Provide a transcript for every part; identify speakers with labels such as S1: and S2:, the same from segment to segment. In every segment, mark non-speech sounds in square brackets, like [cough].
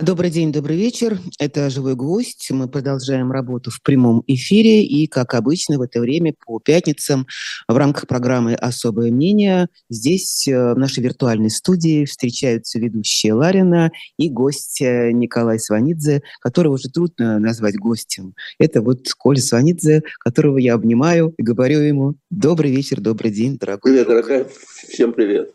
S1: Добрый день, добрый вечер. Это «Живой гвоздь». Мы продолжаем работу в прямом эфире. И, как обычно, в это время по пятницам в рамках программы «Особое мнение» здесь, э, в нашей виртуальной студии, встречаются ведущие Ларина и гость э, Николай Сванидзе, которого уже трудно назвать гостем. Это вот Коля Сванидзе, которого я обнимаю и говорю ему «Добрый вечер, добрый день, дорогой».
S2: Привет, дорогая. Всем привет.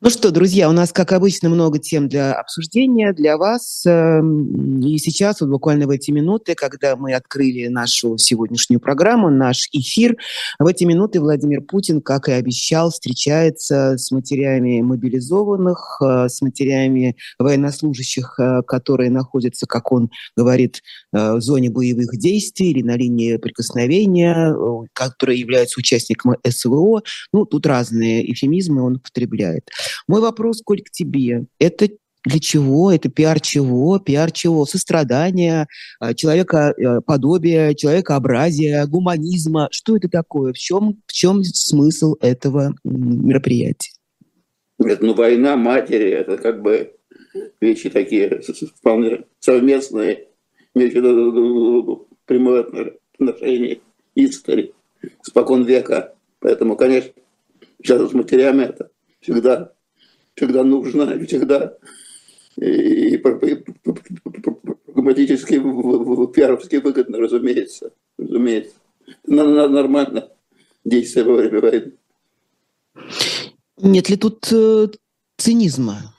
S1: Ну что, друзья, у нас, как обычно, много тем для обсуждения, для вас. Эм, и сейчас, вот буквально в эти минуты, когда мы открыли нашу сегодняшнюю программу, наш эфир, в эти минуты Владимир Путин, как и обещал, встречается с матерями мобилизованных, э, с матерями военнослужащих, э, которые находятся, как он говорит, э, в зоне боевых действий или на линии прикосновения, которые являются участниками СВО. Ну, тут разные эфемизмы он употребляет. Мой вопрос, Коль, к тебе. Это для чего? Это пиар чего? Пиар чего? Сострадания, а, человекоподобия, человекообразия, гуманизма. Что это такое? В чем, в чем смысл этого мероприятия?
S2: Нет, ну война матери, это как бы вещи такие вполне совместные, между прямое отношение истории, спокон века. Поэтому, конечно, сейчас с матерями это всегда когда нужно, всегда и прагматически, пиаровски выгодно, разумеется. Разумеется. Надо нормально действовать во время войны.
S1: Нет ли тут э, цинизма?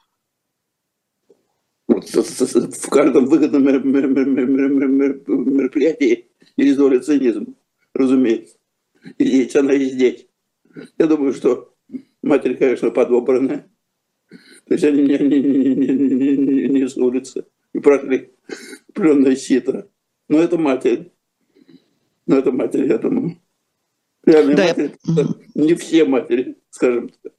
S2: В каждом выгодном мероприятии есть доля цинизма, разумеется. И есть она и здесь. Я думаю, что матерь, конечно, подобранная, то есть они не, не, не, не, не, не с улицы и прошли пленное сито. Но это матерь. Но это матерь, я думаю. Реальные да, матери, я... не все матери, скажем так.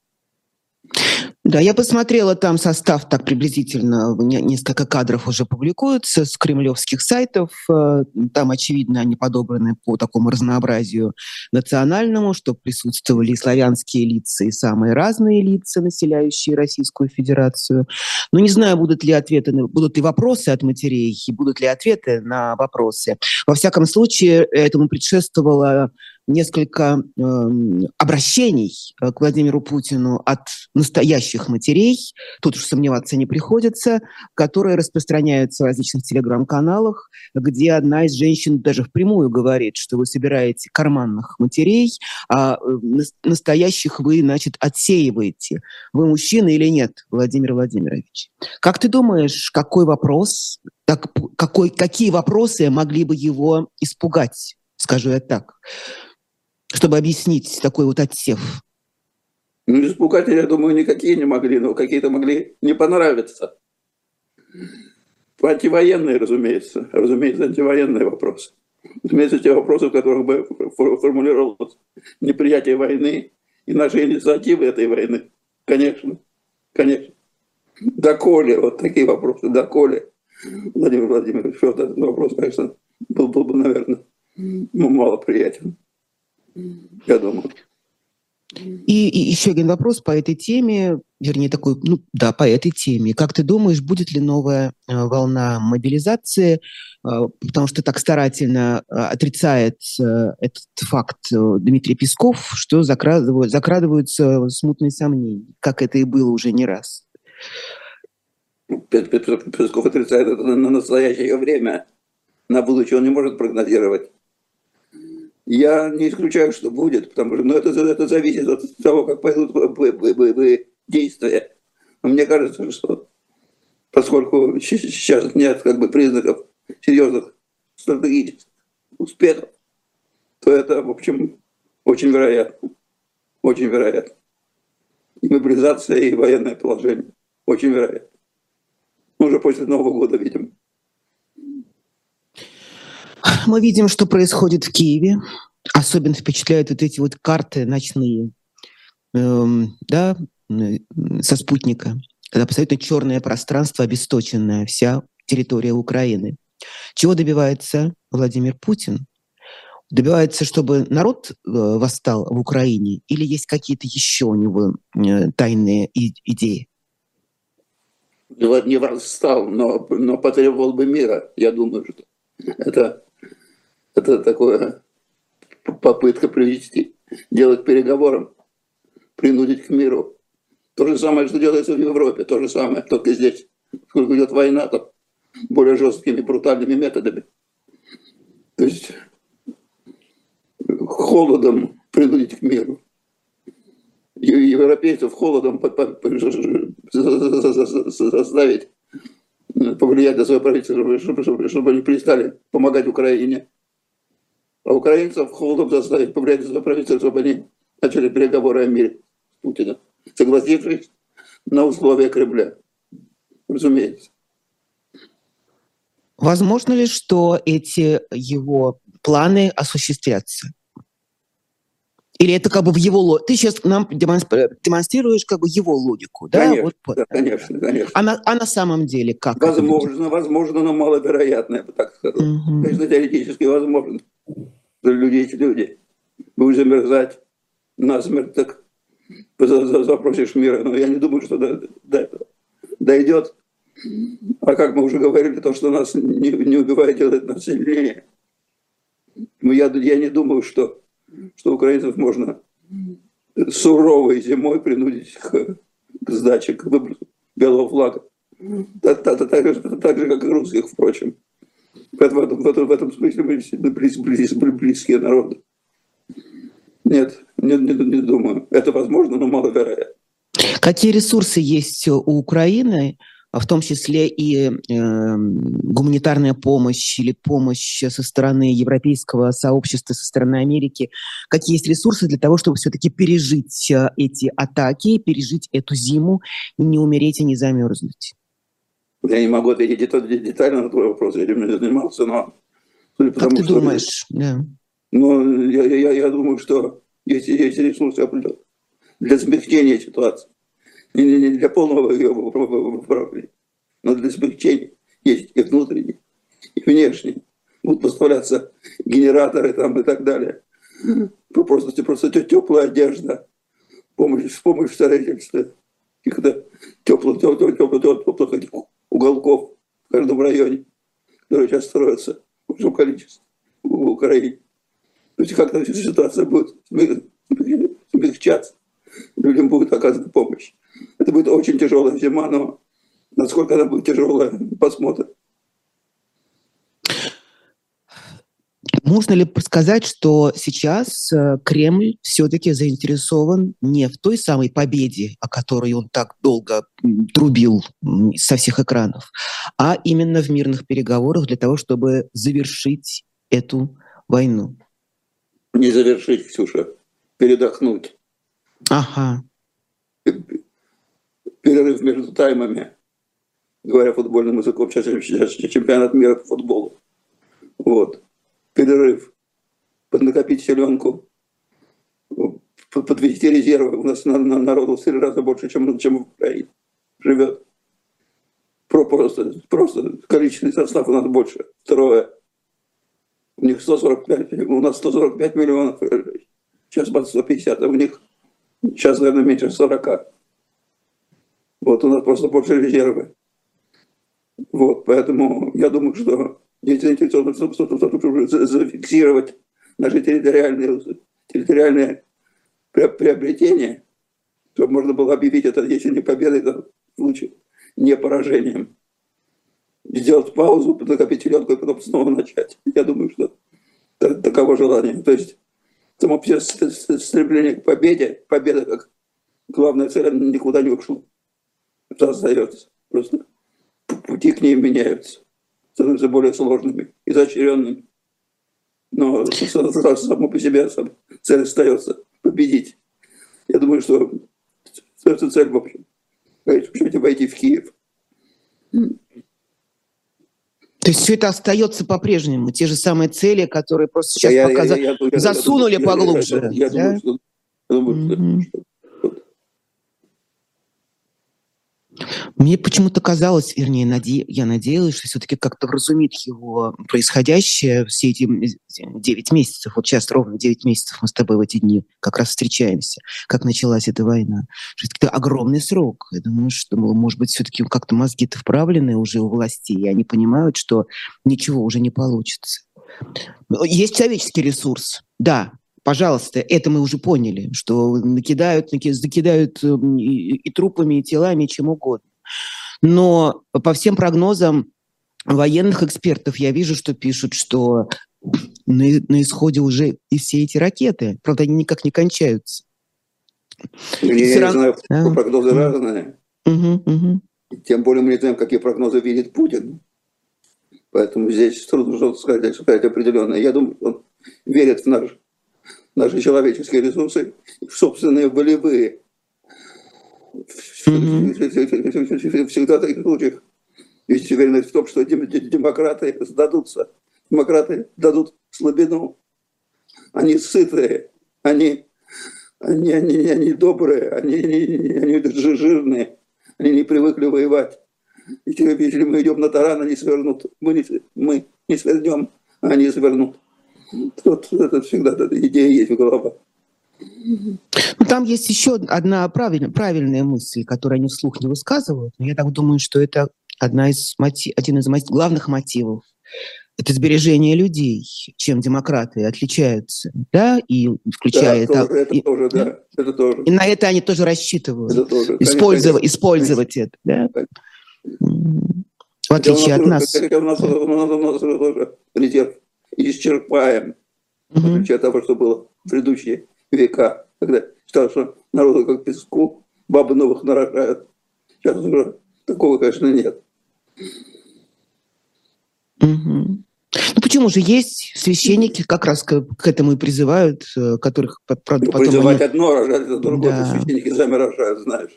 S1: Да, я посмотрела там состав так приблизительно, несколько кадров уже публикуются с кремлевских сайтов. Э, там, очевидно, они подобраны по такому разнообразию национальному, что присутствовали и славянские лица, и самые разные лица, населяющие Российскую Федерацию. Но не знаю, будут ли ответы, будут ли вопросы от матерей, и будут ли ответы на вопросы. Во всяком случае, этому предшествовало несколько э, обращений э, к Владимиру Путину от настоящих матерей, тут уж сомневаться не приходится, которые распространяются в различных телеграм-каналах, где одна из женщин даже впрямую говорит, что вы собираете карманных матерей, а э, настоящих вы, значит, отсеиваете. Вы мужчина или нет, Владимир Владимирович? Как ты думаешь, какой вопрос, так, какой, какие вопросы могли бы его испугать? скажу я так чтобы объяснить такой вот отсев?
S2: Ну, испугать, я думаю, никакие не могли, но какие-то могли не понравиться. Антивоенные, разумеется. Разумеется, антивоенные вопросы. Разумеется, те вопросы, в которых бы формулировалось неприятие войны и наши инициативы этой войны. Конечно, конечно. Доколе, вот такие вопросы, доколе. Владимир Владимирович, вот этот вопрос, конечно, был, был бы, наверное, ну, мало приятен я думаю.
S1: И, и еще один вопрос по этой теме, вернее такой, ну да, по этой теме. Как ты думаешь, будет ли новая э, волна мобилизации, э, потому что так старательно э, отрицает этот факт Дмитрий Песков, что закрадывают, закрадываются смутные сомнения, как это и было уже не раз.
S2: Песков отрицает это на настоящее время, на будущее он не может прогнозировать. Я не исключаю, что будет, потому что ну, это, это зависит от того, как пойдут боевые действия. Но мне кажется, что поскольку сейчас нет как бы признаков серьезных стратегических успехов, то это, в общем, очень вероятно. Очень вероятно. И мобилизация, и военное положение. Очень вероятно. Уже после Нового года, видим.
S1: Мы видим, что происходит в Киеве. Особенно впечатляют вот эти вот карты ночные, эм, да, со спутника, когда абсолютно черное пространство, обесточенная вся территория Украины. Чего добивается Владимир Путин? Добивается, чтобы народ э, восстал в Украине, или есть какие-то еще у него э, тайные идеи?
S2: не восстал, но, но потребовал бы мира. Я думаю, что это, это такое попытка привести, делать переговорам, принудить к миру. То же самое, что делается в Европе, то же самое, только здесь, сколько идет война, то более жесткими, брутальными методами. То есть холодом принудить к миру. Европейцев холодом заставить повлиять на свое правительство, чтобы, чтобы, чтобы они перестали помогать Украине. А украинцев холодом заставить повлиять на правительство, чтобы они начали переговоры о мире с Путиным, согласившись на условия Кремля. Разумеется.
S1: Возможно ли, что эти его планы осуществятся? Или это как бы в его... Ты сейчас нам демонстрируешь как бы его логику, да?
S2: Конечно, вот, да, конечно, конечно.
S1: А на, а на самом деле как?
S2: Возможно, возможно, но маловероятно, я бы так сказал. Угу. Конечно, теоретически возможно. Люди эти люди. Будешь замерзать насмерть, так запросишь мира. Но я не думаю, что до, до этого дойдет. А как мы уже говорили, то, что нас не, не убивает, делает нас сильнее. Но я, я не думаю, что что украинцев можно суровой зимой принудить к, к сдаче, к выбросу белого флага. Так, так, так, так же, как и русских, впрочем. В этом, в этом, в этом смысле мы близ, близ, близкие народы. Нет, не, не, не думаю. Это возможно, но маловероятно.
S1: Какие ресурсы есть у Украины в том числе и э, гуманитарная помощь или помощь со стороны европейского сообщества, со стороны Америки, какие есть ресурсы для того, чтобы все-таки пережить э, эти атаки, пережить эту зиму и не умереть и не замерзнуть?
S2: Я не могу ответить детально на твой вопрос, я этим не занимался, но...
S1: Как ты что, думаешь? Да.
S2: Ну, я, я, я думаю, что есть, есть ресурсы для смягчения ситуации не, не, для полного ее выправления, но для смягчения есть и внутренние, и внешние. Будут поставляться генераторы там и так далее. Просто, просто теплая одежда, помощь, помощь в строительстве каких-то теплых, теплых, теплых, теплых, теплых уголков в каждом районе, которые сейчас строятся в большом количестве в Украине. То есть как-то ситуация будет смягчаться, людям будет оказана помощь. Это будет очень тяжелая зима, но насколько она будет тяжелая, посмотрим.
S1: Можно ли сказать, что сейчас э, Кремль все-таки заинтересован не в той самой победе, о которой он так долго трубил со всех экранов, а именно в мирных переговорах для того, чтобы завершить эту войну?
S2: Не завершить, Ксюша, передохнуть.
S1: Ага
S2: перерыв между таймами, говоря футбольным языком, сейчас чемпионат мира по футболу. Вот. Перерыв. Поднакопить селенку, подвести резервы. У нас народу в три раза больше, чем, чем в Украине живет. Просто, просто количественный состав у нас больше. Второе. У них 145, у нас 145 миллионов. Сейчас 150, а у них сейчас, наверное, меньше 40. Вот у нас просто больше резервы. Вот, поэтому я думаю, что заинтересованы чтобы зафиксировать наши территориальные, территориальные приобретения, чтобы можно было объявить это, если не победой, то в случае не поражением. Сделать паузу, накопить селедку и потом снова начать. Я думаю, что таково желание. То есть само стремление к победе, победа как главная цель никуда не ушло остается. Просто пути к ней меняются, становятся более сложными, изощренными. Но само по себе цель остается победить. Я думаю, что остается цель, в общем, войти в Киев.
S1: То есть все это остается по-прежнему, те же самые цели, которые просто сейчас я, пока я, я, я, засунули я, поглубже. Я, я, да? думаю, что, я думаю, mm-hmm. что Мне почему-то казалось, вернее, наде... я надеялась, что все-таки как-то вразумит его происходящее все эти 9 месяцев. Вот сейчас ровно 9 месяцев мы с тобой в эти дни как раз встречаемся, как началась эта война. Это огромный срок. Я думаю, что, может быть, все-таки как-то мозги-то вправлены уже у властей, и они понимают, что ничего уже не получится. Есть человеческий ресурс, да, пожалуйста, это мы уже поняли, что накидают, закидают эм, и, и трупами, и телами, и чем угодно. Но по всем прогнозам военных экспертов я вижу, что пишут, что на, на исходе уже и все эти ракеты. Правда, они никак не кончаются.
S2: Я не знаю, да? прогнозы разные. Угу, угу. Тем более мы не знаем, какие прогнозы видит Путин. Поэтому здесь трудно что-то сказать, сказать определенное. Я думаю, он верит в наш, наши человеческие ресурсы, собственные волевые Всегда в таких случаях есть уверенность в том, что демократы сдадутся. Демократы дадут слабину. Они сытые, они, они, они, они добрые, они, они, они жирные, они не привыкли воевать. И если мы идем на таран, они свернут. Мы не, мы не свернем, а они свернут. Вот это всегда эта идея есть в головах.
S1: Ну, там есть еще одна правильная, правильная мысль, которую они вслух не высказывают. Но я так думаю, что это одна из мотив, один из мотив, главных мотивов. Это сбережение людей, чем демократы отличаются, да, и включая
S2: да, это. Тоже, это, и, тоже, да, это тоже.
S1: И на это они тоже рассчитывают. Это тоже, использовать, конечно, использовать конечно. это, да. В отличие от нас.
S2: У нас, у нас, у нас тоже резерв исчерпаем. Угу. В отличие от того, что было в предыдущие века, когда считал, что народу как песку, бабы новых нарожают. Сейчас уже такого, конечно, нет.
S1: Угу. Ну почему же есть священники, как раз к, к этому и призывают, э, которых
S2: правда, потом... Призывать они... одно, рожать это другое, да. священники сами рожают, знаешь.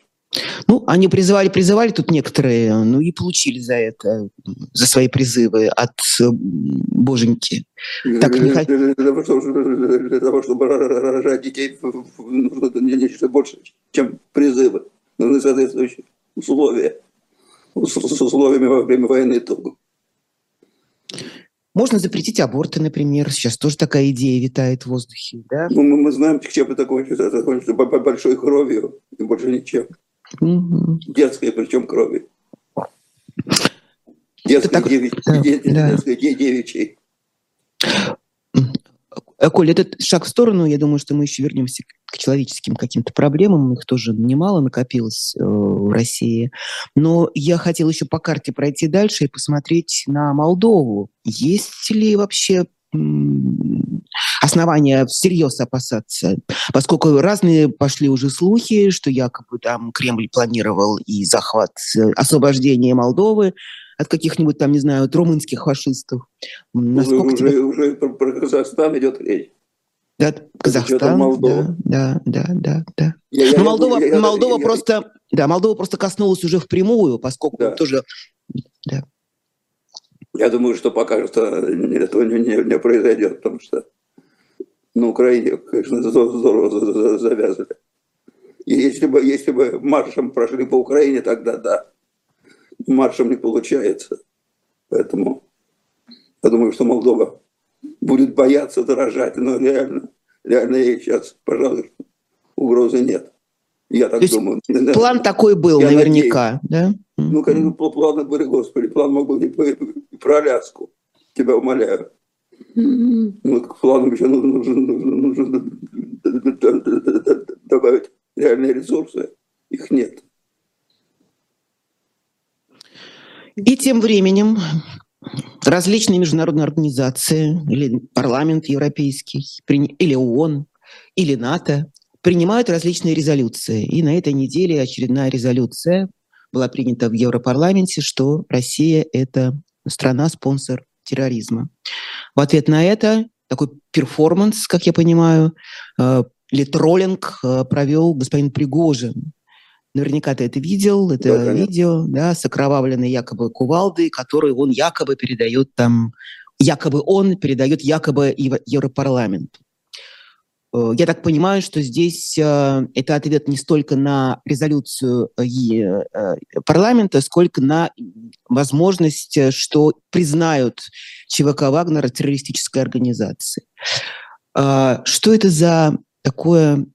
S1: Ну, они призывали, призывали тут некоторые, ну и получили за это, за свои призывы от э, боженьки.
S2: Так не для, для, того, чтобы, для того, чтобы рожать детей, нужно нечто больше, чем призывы. Нужны соответствующие условия. С, условиями во время войны только.
S1: Можно запретить аборты, например. Сейчас тоже такая идея витает в воздухе. Да?
S2: Ну, мы, мы знаем, чем это кончится. Это кончится большой кровью и больше ничем. Угу. Детской, причем крови. Детской, так, девич, да, детской, да. девичьей.
S1: Коль, этот шаг в сторону, я думаю, что мы еще вернемся к человеческим каким-то проблемам, их тоже немало накопилось э, в России. Но я хотела еще по карте пройти дальше и посмотреть на Молдову. Есть ли вообще основания всерьез опасаться, поскольку разные пошли уже слухи, что якобы там Кремль планировал и захват, э, освобождение Молдовы от каких-нибудь там, не знаю, от румынских фашистов.
S2: Насколько уже, тебе... уже про Казахстан идет речь.
S1: Да, Казахстан, да, да, да, да, да. Я, я, Но Молдова, я, я, Молдова я, просто, я, да, Молдова просто коснулась уже впрямую, поскольку да. тоже,
S2: да. Я думаю, что пока что этого не, не, не произойдет, потому что на Украине, конечно, здорово завязали. И если бы, если бы маршем прошли по Украине, тогда да. Маршем не получается. Поэтому я думаю, что Молдова будет бояться дорожать, но реально, реально ей сейчас, пожалуй, угрозы нет. Я так То думаю. [laughs]
S1: План такой был я наверняка, надеюсь.
S2: да? Ну, конечно, планы были, господи, план мог быть и про Аляску, тебя умоляю. Ну, к планам еще нужно, нужно, нужно добавить реальные ресурсы. Их нет.
S1: И тем временем различные международные организации, или парламент европейский, или ООН, или НАТО принимают различные резолюции. И на этой неделе очередная резолюция была принята в Европарламенте, что Россия — это страна-спонсор терроризма. В ответ на это такой перформанс, как я понимаю, э, или троллинг э, провел господин Пригожин. Наверняка ты это видел, это да, видео, да, с окровавленной якобы кувалдой, которую он якобы передает там, якобы он передает якобы Европарламенту. Э, я так понимаю, что здесь э, это ответ не столько на резолюцию э, парламента, сколько на возможность, что признают ЧВК Вагнера террористической организацией. Что это за такое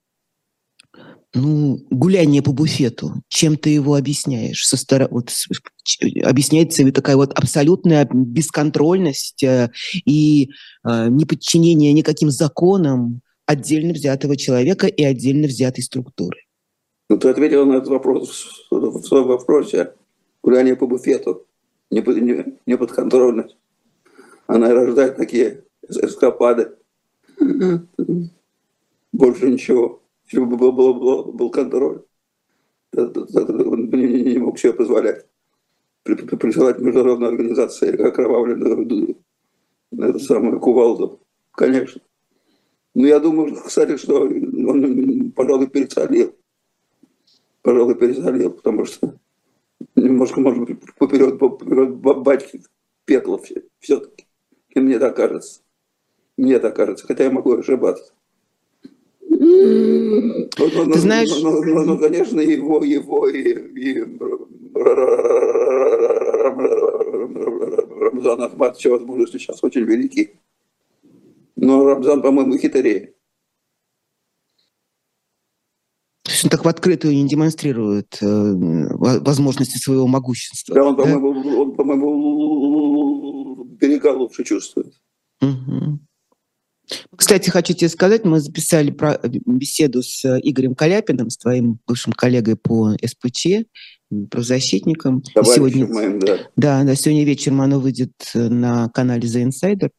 S1: ну, гуляние по буфету? Чем ты его объясняешь? Со стор... вот, объясняется ли такая вот абсолютная бесконтрольность и неподчинение никаким законам отдельно взятого человека и отдельно взятой структуры.
S2: Ну, ты ответил на этот вопрос в своем вопросе. Гуляние по буфету, неподконтрольность. Она рождает такие эскапады. Больше ничего. Если бы был, был, был, был контроль, он не, не мог себе позволять присылать международные организации окровавленную эту самую кувалду. Конечно. Ну, я думаю, кстати, что он, пожалуй, пересолил. Пожалуй, пересолил, потому что немножко, может быть, поперед, поперед батьки пекло все-таки. И мне так кажется. Мне так кажется, хотя я могу ошибаться.
S1: Ты знаешь...
S2: Ну, ну, ну, конечно, его, его и, и Рамзан Ахматович, возможно, сейчас очень великий. Но Рамзан, по-моему, хитрее.
S1: То есть он так в открытую не демонстрирует э, возможности своего могущества.
S2: Да, он, да? по-моему, он, по-моему, берега лучше чувствует. Угу.
S1: Кстати, хочу тебе сказать, мы записали про беседу с Игорем Каляпиным, с твоим бывшим коллегой по СПЧ, правозащитником.
S2: сегодня, моим, да.
S1: Да, да, сегодня вечером оно выйдет на канале The Insider.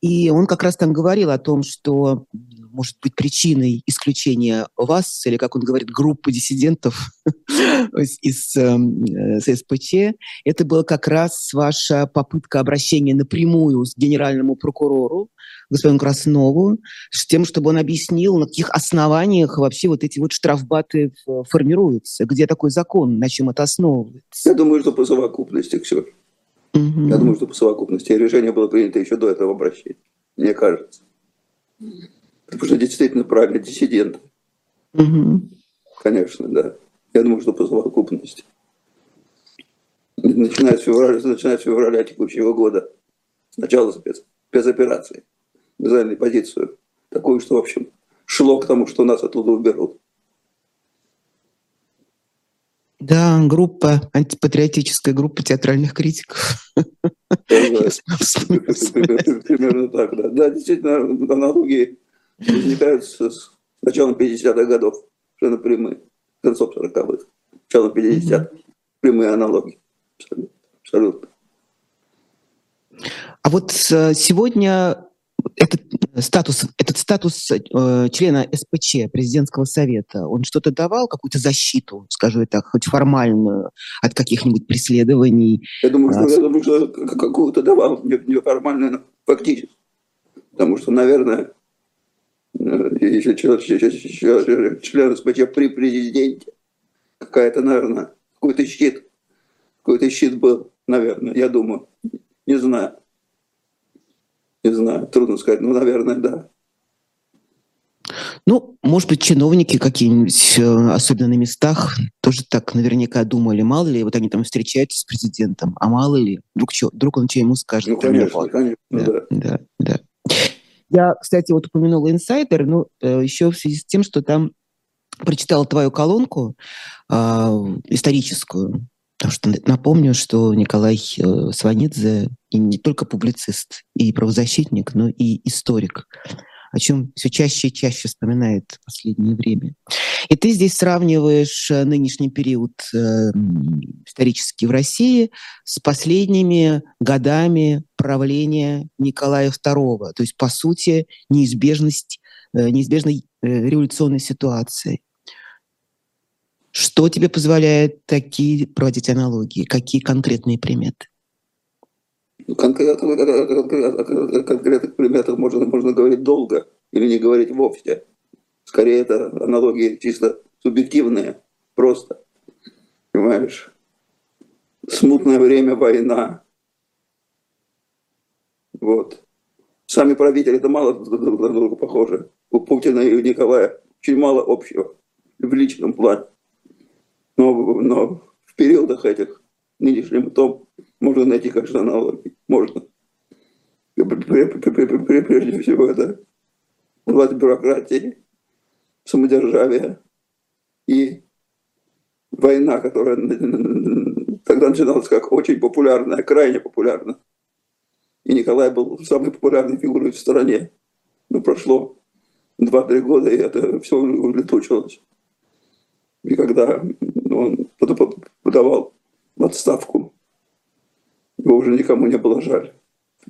S1: И он как раз там говорил о том, что может быть причиной исключения вас, или, как он говорит, группы диссидентов [laughs] из эм, э, СПЧ, это была как раз ваша попытка обращения напрямую с генеральному прокурору, господину Краснову, с тем, чтобы он объяснил, на каких основаниях вообще вот эти вот штрафбаты формируются, где такой закон, на чем это основывается.
S2: Я думаю, что по совокупности, все. Угу. Я думаю, что по совокупности решение было принято еще до этого обращения, мне кажется. Потому что действительно правильно, диссидент. Угу. Конечно, да. Я думаю, что по совокупности. Начиная с февраля, начиная с февраля текущего года, с начала спец, спецоперации, заняли позицию такую, что, в общем, шло к тому, что нас оттуда уберут.
S1: Да, группа, антипатриотическая группа театральных критиков. [laughs]
S2: Примерно так, да. Да, действительно, аналогии возникают с началом 50-х годов, совершенно прямые, концов 40-х, началом 50-х, прямые аналогии. Абсолютно.
S1: А вот э, сегодня этот статус, этот статус э, члена СПЧ, президентского совета, он что-то давал, какую-то защиту, скажу так, хоть формальную, от каких-нибудь преследований?
S2: Я думаю, что, а, я думаю, что какую-то давал, неформальную, но фактически. Потому что, наверное, э, если член, член СПЧ при президенте, какая-то, наверное, какой-то щит, какой-то щит был, наверное, я думаю, не знаю. Не знаю, трудно сказать. Ну, наверное, да.
S1: Ну, может быть, чиновники какие-нибудь, э, особенно на местах, тоже так наверняка думали, мало ли, вот они там встречаются с президентом, а мало ли, вдруг, что, вдруг он что ему скажет.
S2: Ну, конечно, конечно, да, да.
S1: да, да. Я, кстати, вот упомянула инсайдер, ну, э, еще в связи с тем, что там прочитала твою колонку э, историческую, Потому что напомню, что Николай э, Сванидзе и не только публицист и правозащитник, но и историк, о чем все чаще и чаще вспоминает в последнее время. И ты здесь сравниваешь э, нынешний период э, исторический в России с последними годами правления Николая II, то есть, по сути, неизбежность, неизбежной революционной ситуации. Что тебе позволяет такие проводить аналогии? Какие конкретные приметы?
S2: Ну, конкретных, конкретных приметах можно, можно говорить долго или не говорить вовсе. Скорее, это аналогии чисто субъективные, просто. Понимаешь? Смутное время, война. Вот. Сами правители это мало друг на друга похожи. У Путина и у Николая очень мало общего в личном плане. Но, но в периодах этих нынешнем том можно найти, конечно, аналогии. Можно. Прежде всего это власть бюрократии, самодержавие и война, которая тогда начиналась как очень популярная, крайне популярная. И Николай был самой популярной фигурой в стране. Ну, прошло 2-3 года, и это все улетучилось. И когда он подавал в отставку, его уже никому не было жаль.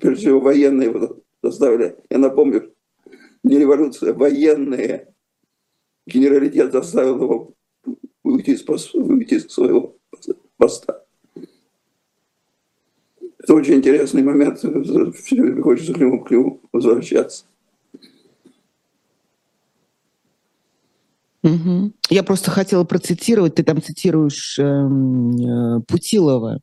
S2: Прежде всего, военные его заставили. Я напомню, не революция, военные. Генералитет заставил его уйти из, уйти из своего поста. Это очень интересный момент, хочется к нему, к нему возвращаться.
S1: Угу. Я просто хотела процитировать, ты там цитируешь э, э, Путилова.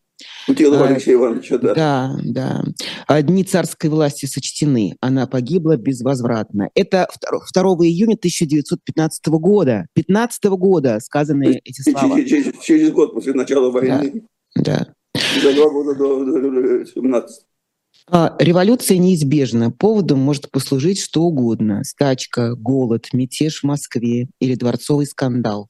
S2: Путилова а, Алексея Ивановича, да.
S1: Да, да. Дни царской власти сочтены. Она погибла безвозвратно. Это 2, 2 июня 1915 года. 15 года сказаны эти слова.
S2: Через, через, через год после начала войны.
S1: Да. да.
S2: За два года до, до 17.
S1: А, революция неизбежна. Поводом может послужить что угодно. Стачка, голод, мятеж в Москве или дворцовый скандал.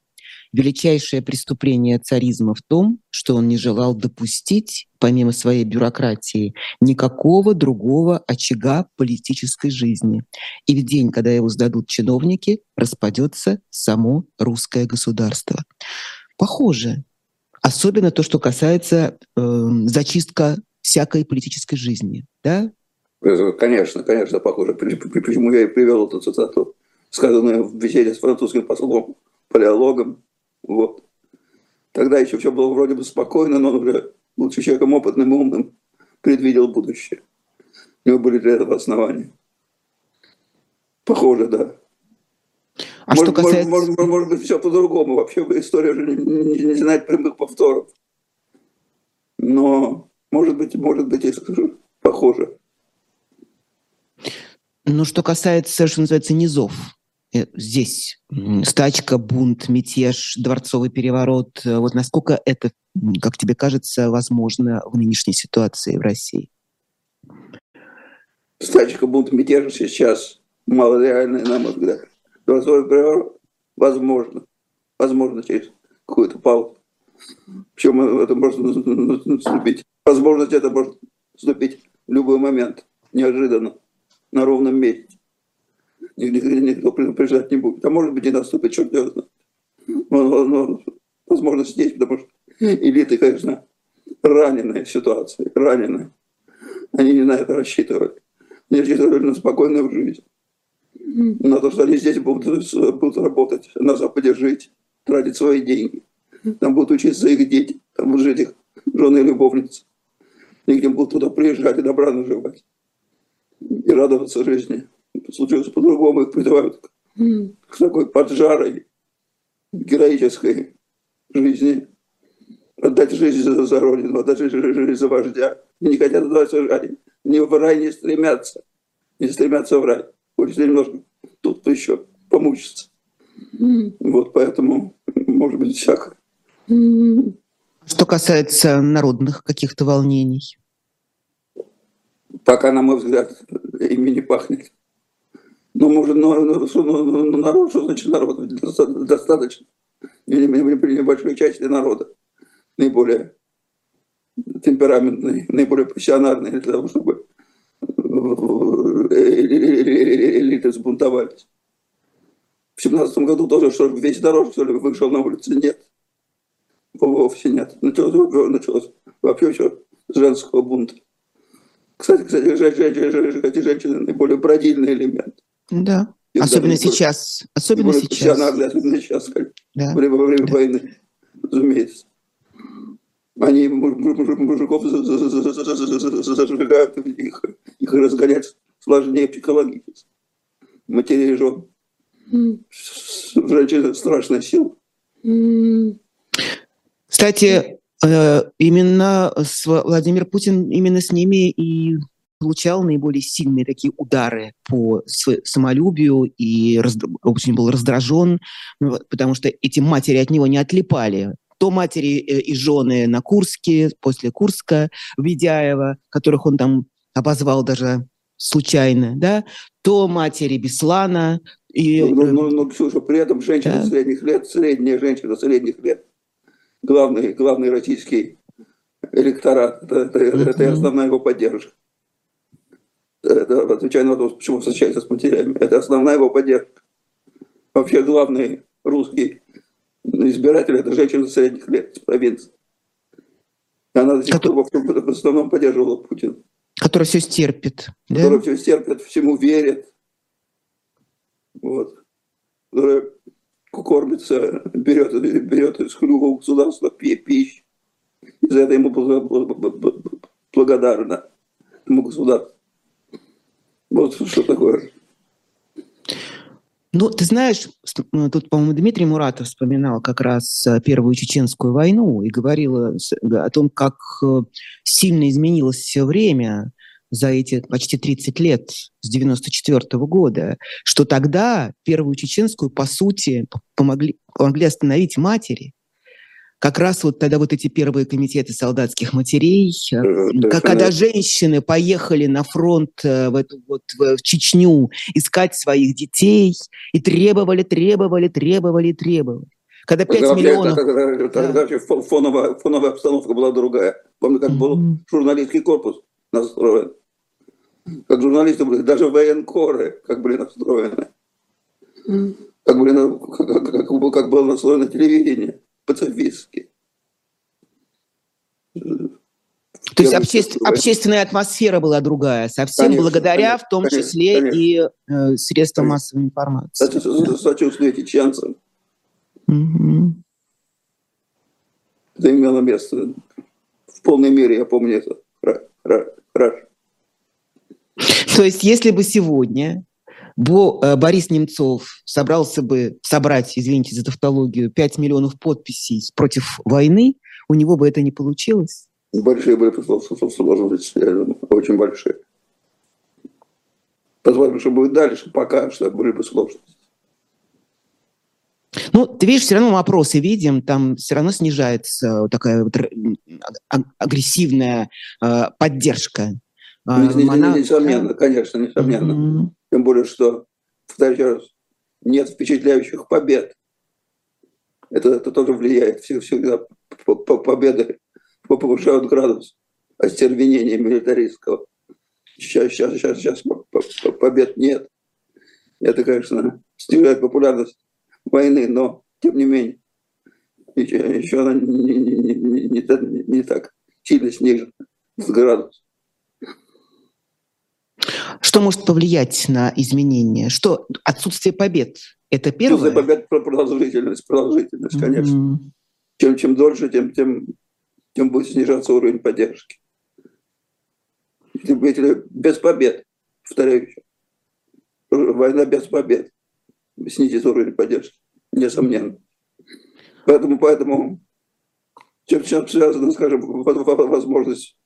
S1: Величайшее преступление царизма в том, что он не желал допустить, помимо своей бюрократии, никакого другого очага политической жизни. И в день, когда его сдадут чиновники, распадется само русское государство. Похоже, Особенно то, что касается э, зачистка всякой политической жизни, да?
S2: Конечно, конечно, похоже. Почему я и привел эту цитату, сказанную в беседе с французским послом, палеологом. Вот. Тогда еще все было вроде бы спокойно, но он уже, будучи человеком опытным и умным, предвидел будущее. У него были для этого основания. Похоже, да. А может, что касается... Может, может, может быть, все по-другому. Вообще история же не, не, не знает прямых повторов. Но, может быть, может быть, и похоже.
S1: Ну, что касается, что называется, низов, э, здесь стачка, бунт, мятеж, дворцовый переворот, э, вот насколько это, как тебе кажется, возможно в нынешней ситуации в России?
S2: Стачка, бунт, мятеж сейчас малореальная, на мой взгляд голосовой приговор возможно. Возможно, через какую-то паузу. Причем это может наступить. Возможность это может наступить в любой момент, неожиданно, на ровном месте. Никто, никто предупреждать не будет. А может быть, и наступит, черт его знает. Но, но, возможно, здесь, потому что элиты, конечно, раненые в ситуации, раненые. Они не на это рассчитывали. Они рассчитывали на спокойную жизнь на то, что они здесь будут, будут работать, на Западе жить, тратить свои деньги. Там будут учиться их дети, там будут жить их жены и любовницы. Ним будут туда приезжать и добра наживать. И радоваться жизни. Случилось по-другому, их призывают к такой поджарой, героической жизни. Отдать жизнь за, за Родину, отдать жизнь за вождя. И не хотят отдавать в рай. Не в рай не стремятся. Не стремятся в рай хочется немножко тут еще помучиться. Mm. Вот поэтому, может быть, всякое.
S1: Mm. Что касается народных каких-то волнений?
S2: Пока, на мой взгляд, ими не пахнет. Но, может, но, но, но народ, что значит народ? Достаточно. Небольшой части народа наиболее темпераментный, наиболее профессиональный для того, чтобы элиты сбунтовались. В семнадцатом году тоже, что весь народ, что ли, вышел на улицу? Нет. Вовсе нет. Началось, началось вообще все с женского бунта. Кстати, кстати, женщины, эти женщины наиболее бродильный элемент.
S1: Да. И особенно даже, сейчас. Особенно сейчас.
S2: Особенно сейчас, да. во время, во время да. войны, разумеется. Они мужиков зажигают, их, их разгонять сложнее психологически. Матерей жен. Женщина страшная сила.
S1: Кстати, именно с Владимир Путин именно с ними и получал наиболее сильные такие удары по самолюбию и очень был раздражен, ну, потому что эти матери от него не отлипали. То матери э, и жены на Курске, после Курска, Ведяева, которых он там обозвал даже случайно, да, то матери Беслана.
S2: И, ну, ну, ну Ксюша, при этом женщина да. средних лет, средняя женщина средних лет, главный, главный российский электорат, это, это, это основная его поддержка. Это, отвечая на вопрос, почему встречается с матерями, это основная его поддержка. Вообще главный русский избиратель – это женщина средних лет с провинции. Она до сих пор в основном поддерживала Путина.
S1: Которая все стерпит.
S2: Которая да? все стерпит, всему верит. Вот. Которая кормится, берет, берет из хлюва государства пищу. И за это ему благодарна, ему государство. Вот что такое.
S1: Ну, ты знаешь, э, тут, по-моему, Дмитрий Муратов вспоминал как раз э, Первую Чеченскую войну и говорил э, о том, как сильно изменилось все время за эти почти 30 лет с 94 -го года, что тогда Первую Чеченскую, по сути, помогли, помогли остановить матери, как раз вот тогда вот эти первые комитеты солдатских матерей, э, как, когда женщины поехали на фронт э, в, эту, вот, в Чечню искать своих детей и требовали, требовали, требовали, требовали. Когда 5 тогда миллионов...
S2: Тогда, тогда, да. фоновая, фоновая обстановка была другая. Помню, как mm-hmm. был журналистский корпус настроен. Как журналисты были, даже военкоры как были настроены. Как, были, как, как, как, было настроено телевидение пацифистски.
S1: То есть обществ, общественная атмосфера была другая, совсем конечно, благодаря конечно, в том конечно, числе конечно. и э, средствам конечно. массовой информации.
S2: Сочувствие чеченцам. Угу. Это имело место. В полной мере я помню это. Хорошо.
S1: То есть если бы сегодня Бо, э, Борис Немцов собрался бы собрать, извините за тавтологию, 5 миллионов подписей против войны, у него бы это не получилось?
S2: Большие были сложности, очень большие. Посмотрим, что будет дальше, пока что были бы сложности.
S1: Ну, ты видишь, все равно мы опросы видим, там все равно снижается такая вот а, агрессивная э, поддержка.
S2: Несомненно, конечно, несомненно. Mm-hmm. Тем более, что, повторяю раз, нет впечатляющих побед. Это, это тоже влияет. Всегда победы повышают градус остервенения милитаристского. Сейчас, сейчас, сейчас, сейчас побед нет. Это, конечно, снижает популярность войны, но, тем не менее, еще, еще она не, не, не, не, не так сильно снижена с градус.
S1: Что может повлиять на изменения? Что отсутствие побед? Это первое?
S2: Отсутствие побед про продолжительность, продолжительность, конечно. Mm-hmm. Чем, чем дольше, тем, тем, тем будет снижаться уровень поддержки. Без побед, повторяю еще, война без побед снизит уровень поддержки, несомненно. Поэтому, поэтому чем, чем связано, скажем, возможность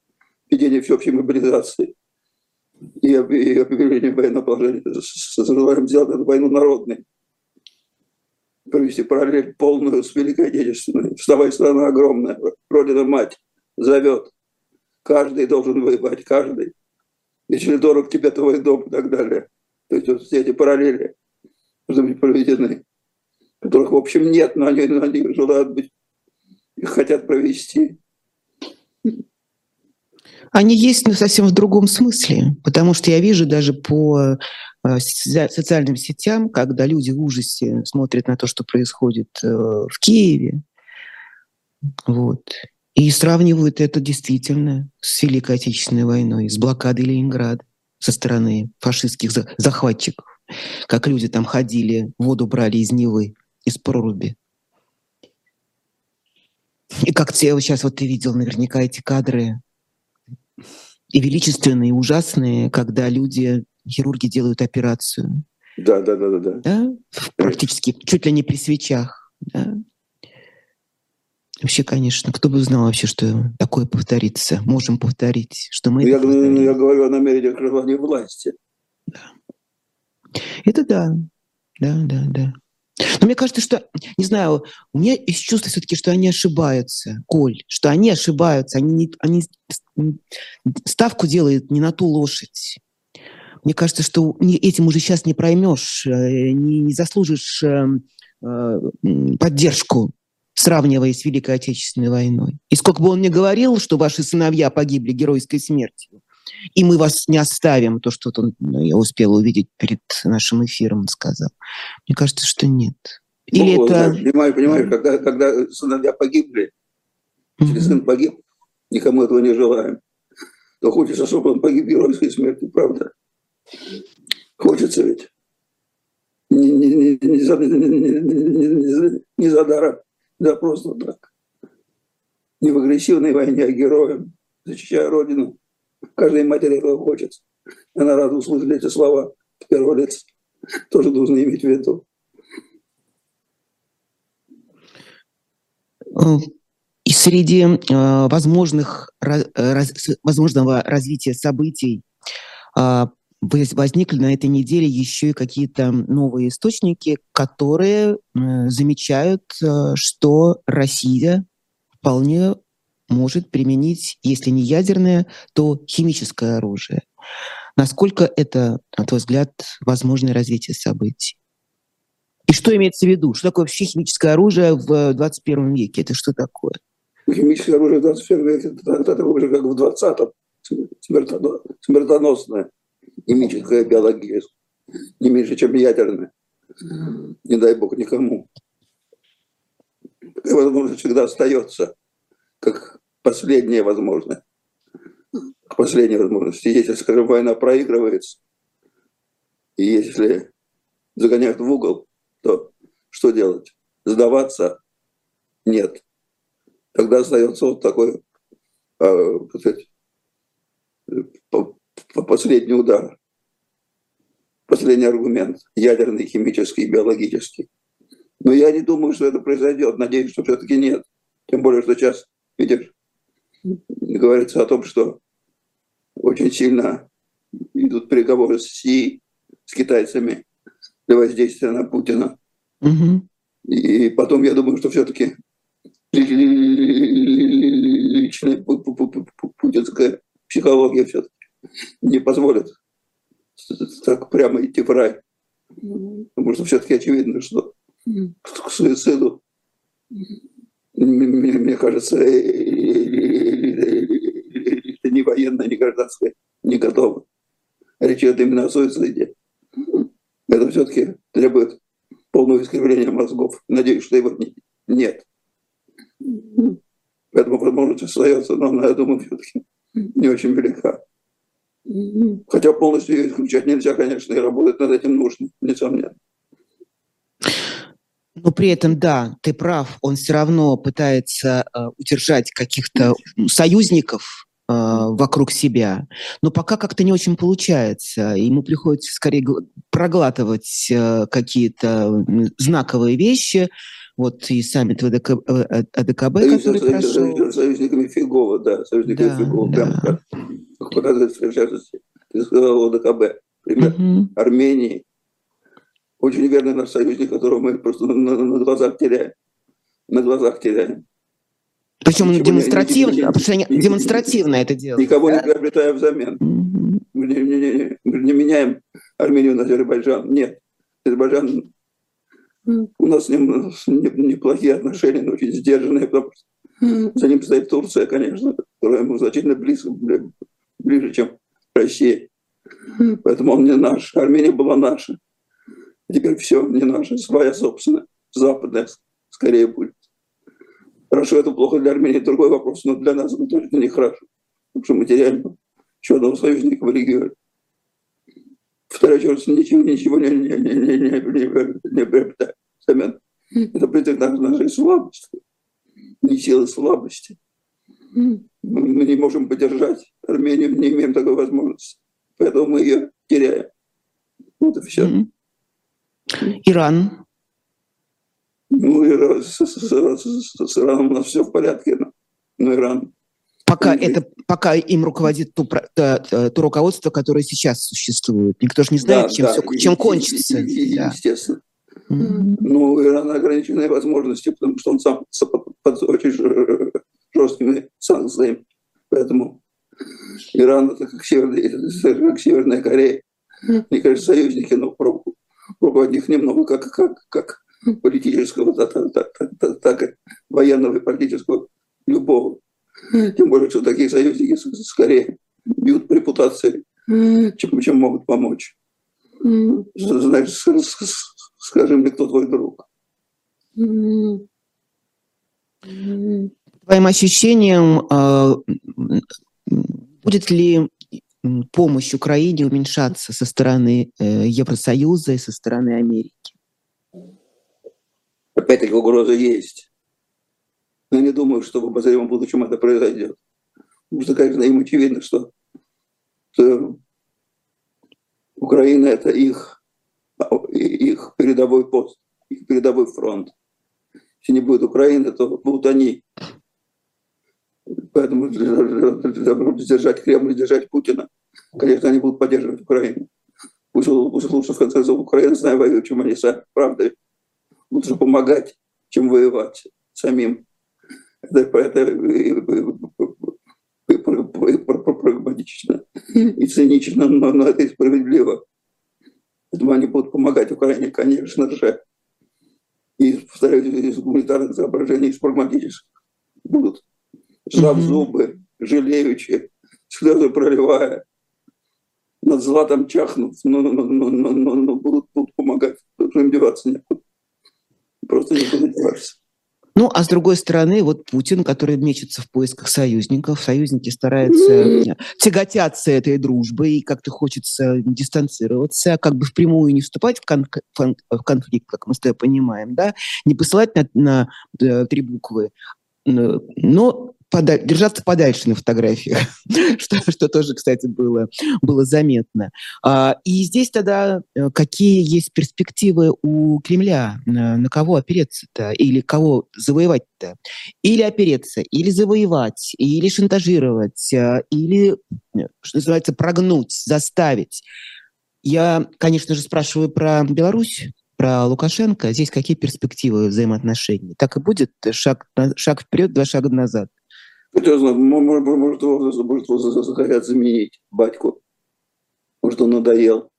S2: ведения всеобщей мобилизации – и, и объявление военного положения. Желаем сделать войну народной. Провести параллель полную с Великой Отечественной. Вставай, страна огромная, Родина-мать зовет. Каждый должен воевать, каждый. Если дорог тебе твой дом и так далее. То есть вот все эти параллели должны быть проведены, которых, в общем, нет, но они, но они желают быть, их хотят провести.
S1: Они есть, но совсем в другом смысле, потому что я вижу даже по э, социальным сетям, когда люди в ужасе смотрят на то, что происходит э, в Киеве, вот, и сравнивают это действительно с Великой Отечественной войной, с блокадой Ленинграда со стороны фашистских захватчиков, как люди там ходили, воду брали из Невы, из проруби. И как сейчас вот ты видел наверняка эти кадры и величественные, и ужасные, когда люди, хирурги делают операцию.
S2: Да, да, да, да. да.
S1: да? Практически чуть ли не при свечах. Да? Вообще, конечно, кто бы знал вообще, что такое повторится. Можем повторить, что мы...
S2: Я, ну, я говорю о намерениях желания власти.
S1: Да. Это да. Да, да, да. Но мне кажется, что, не знаю, у меня есть чувство все-таки, что они ошибаются, Коль, что они ошибаются, они, не, они ставку делают не на ту лошадь. Мне кажется, что этим уже сейчас не проймешь, э, не, не заслужишь э, поддержку, сравнивая с Великой Отечественной войной. И сколько бы он ни говорил, что ваши сыновья погибли геройской смертью, и мы вас не оставим, то, что он, ну, я успела увидеть перед нашим эфиром, он сказал. Мне кажется, что нет.
S2: Или ну, это... Понимаю, понимаю, когда, когда сыновья погибли, если mm-hmm. сын погиб, никому этого не желаем, то хочется, чтобы он погиб геройской смертью, правда? Хочется ведь. Не, не, не, не, за, не, не, не за даром, да просто так. Не в агрессивной войне, а героем, защищая Родину. Каждой матери этого хочется. Она рада услышать эти слова первого лица. Тоже должны иметь в виду.
S1: И среди э, возможных, раз, возможного развития событий э, возникли на этой неделе еще и какие-то новые источники, которые э, замечают, э, что Россия вполне может применить, если не ядерное, то химическое оружие. Насколько это, на твой взгляд, возможное развитие событий? И что имеется в виду? Что такое вообще химическое оружие в 21 веке? Это что такое?
S2: Химическое оружие в 21 веке это, это такое же, как в 20-м. Смертоносное, химическое, биологическое. Не меньше, чем ядерное. Не дай бог никому. Такая возможность всегда остается, как последняя возможность. Последняя возможность. Если, скажем, война проигрывается, и если загоняют в угол, то что делать? Сдаваться? Нет. Тогда остается вот такой, э, сказать, последний удар. Последний аргумент. Ядерный, химический, биологический. Но я не думаю, что это произойдет. Надеюсь, что все-таки нет. Тем более, что сейчас, видишь, говорится о том, что очень сильно идут переговоры с Си, с китайцами для воздействия на Путина. Угу. И потом я думаю, что все-таки личная путинская психология все-таки не позволит так прямо идти в рай. Потому что все-таки очевидно, что к суициду мне, мне кажется, это не военное, не гражданское, не готово. Речь идет именно о суициде. Это все-таки требует полного искривления мозгов. Надеюсь, что его нет. Поэтому возможность остается, но я думаю, все-таки не очень велика. Хотя полностью ее исключать нельзя, конечно, и работать над этим нужно, несомненно.
S1: Но при этом, да, ты прав, он все равно пытается э, удержать каких-то союзников э, вокруг себя, но пока как-то не очень получается. Ему приходится скорее проглатывать э, какие-то знаковые вещи, вот и саммит ВДК, э, АДКБ,
S2: да, который со, прошел. Союзниками Фигова, да, союзниками да, Фигова. Да. Прям, как показывается, в частности, ты сказал ОДКБ. Пример угу. Армении, очень верный наш союзник, которого мы просто на, на, на глазах теряем. На глазах теряем.
S1: Причем он демонстративно, не, не, не, не, демонстративно это делает.
S2: Никого да? не приобретая взамен. Мы, не, не, не, мы не меняем Армению на Азербайджан. Нет. Азербайджан, у нас с ним неплохие отношения, но очень сдержанные, потому что за ним стоит Турция, конечно, которая ему значительно близко, ближе, чем Россия. Поэтому он не наш. Армения была наша. Теперь все не наше, своя собственная, западная скорее будет. Хорошо, это плохо для Армении, другой вопрос, но для нас это точно не хорошо, потому что мы теряем еще одного союзника в регионе. Вторая часть ничего, ничего не, не, не, не, не, не, не приобретает взамен. Это признак нашей слабости, не силы слабости. Мы не можем поддержать Армению, не имеем такой возможности. Поэтому мы ее теряем. Вот и все.
S1: Иран.
S2: Ну, и с, с, с, с Ираном у нас все в порядке, но, но Иран
S1: Пока, это, пока им руководит то, то, то руководство, которое сейчас существует. Никто же не знает, да, чем, да, все, чем кончится.
S2: Естественно. Mm-hmm. Ну, Иран ограниченные возможности, потому что он сам под очень жесткими санкциями. Поэтому Иран это как, Северный, как Северная Корея. Мне кажется, союзники, но пробу от них немного как, как, как политического, так, так, так, так, и военного и политического любого. Тем более, что такие союзники скорее бьют по репутации, чем, чем могут помочь. Знаешь, скажи мне, кто твой друг.
S1: Твоим ощущением, а, будет ли помощь Украине уменьшаться со стороны э, Евросоюза и со стороны Америки?
S2: Опять-таки угроза есть. Но я не думаю, что в обозримом будущем это произойдет. Потому что, конечно, им очевидно, что, что Украина – это их, их передовой пост, их передовой фронт. Если не будет Украины, то будут они. Поэтому держать Кремль, держать Путина, конечно, они будут поддерживать Украину. Пусть лучше в конце концов Украина с нами воюет, чем они сами, правда? Лучше помогать, чем воевать самим. Это, это прагматично и цинично, но, но это и справедливо. Поэтому они будут помогать Украине, конечно же. И, повторяю, из гуманитарных соображений, из прагматических будут сжав mm-hmm. зубы, жалеючи, слезы проливая, над златом чахнув, но, но, но, но, но, но будут, будут помогать. Им деваться некуда. Просто некуда деваться.
S1: Ну, а с другой стороны, вот Путин, который мечется в поисках союзников, союзники стараются, mm-hmm. тяготятся этой дружбой, и как-то хочется дистанцироваться, как бы впрямую не вступать в, кон- в конфликт, как мы с тобой понимаем, да, не посылать на, на, на три буквы, но подаль, держаться подальше на фотографиях, [laughs] что, что тоже, кстати, было, было заметно. А, и здесь тогда э, какие есть перспективы у Кремля? На, на кого опереться-то? Или кого завоевать-то? Или опереться, или завоевать, или шантажировать, э, или, э, что называется, прогнуть, заставить. Я, конечно же, спрашиваю про Беларусь, про Лукашенко. Здесь какие перспективы взаимоотношений? Так и будет шаг, шаг вперед, два шага назад.
S2: Кто знает, может, может, захотят заменить, батьку. Может, он надоел.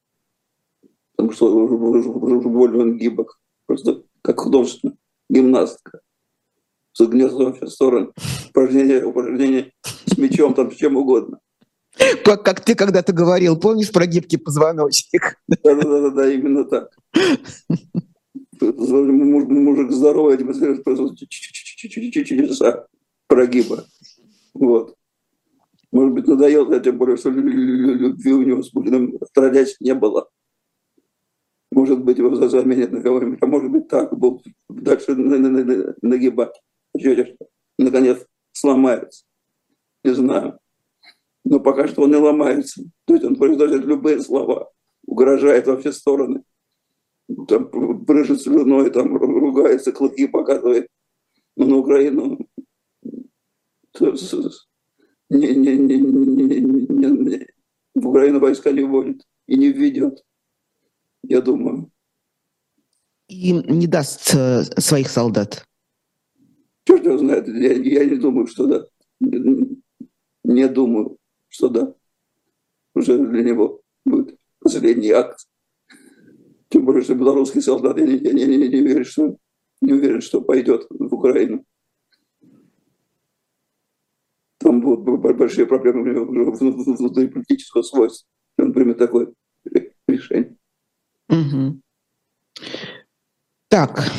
S2: Потому что уже, уже больно он гибок. Просто как художественная гимнастка. Загнет во все стороны. Упражнение, упражнение с мячом, там, с чем угодно.
S1: Как, как ты когда-то говорил, помнишь про гибкий позвоночник?
S2: Да-да-да, да, именно так. Мужик здоровый, а просто чудеса прогиба. Вот. Может быть, надоел, тем более, что любви у него с Путиным отродясь не было. Может быть, его заменят на кого-нибудь, а может быть, так, будут дальше нагибать. Наконец, сломается. Не знаю. Но пока что он не ломается. То есть он произносит любые слова, угрожает во все стороны. Там брыжет слюной, там ругается, клыки показывает. Но на Украину не, не, не, не, не, не, в Украину войска не вводит и не введет, я думаю.
S1: И не даст э, своих солдат?
S2: Черт его знает, я, я не думаю, что да. Не, не думаю, что да. Уже для него будет последний акт. Тем более, что белорусский солдат, я не, я не, не, не, уверен, что, не уверен, что пойдет в Украину. Там будут большие проблемы внутри политического свойства. Он примет такое решение.
S1: Угу. Так,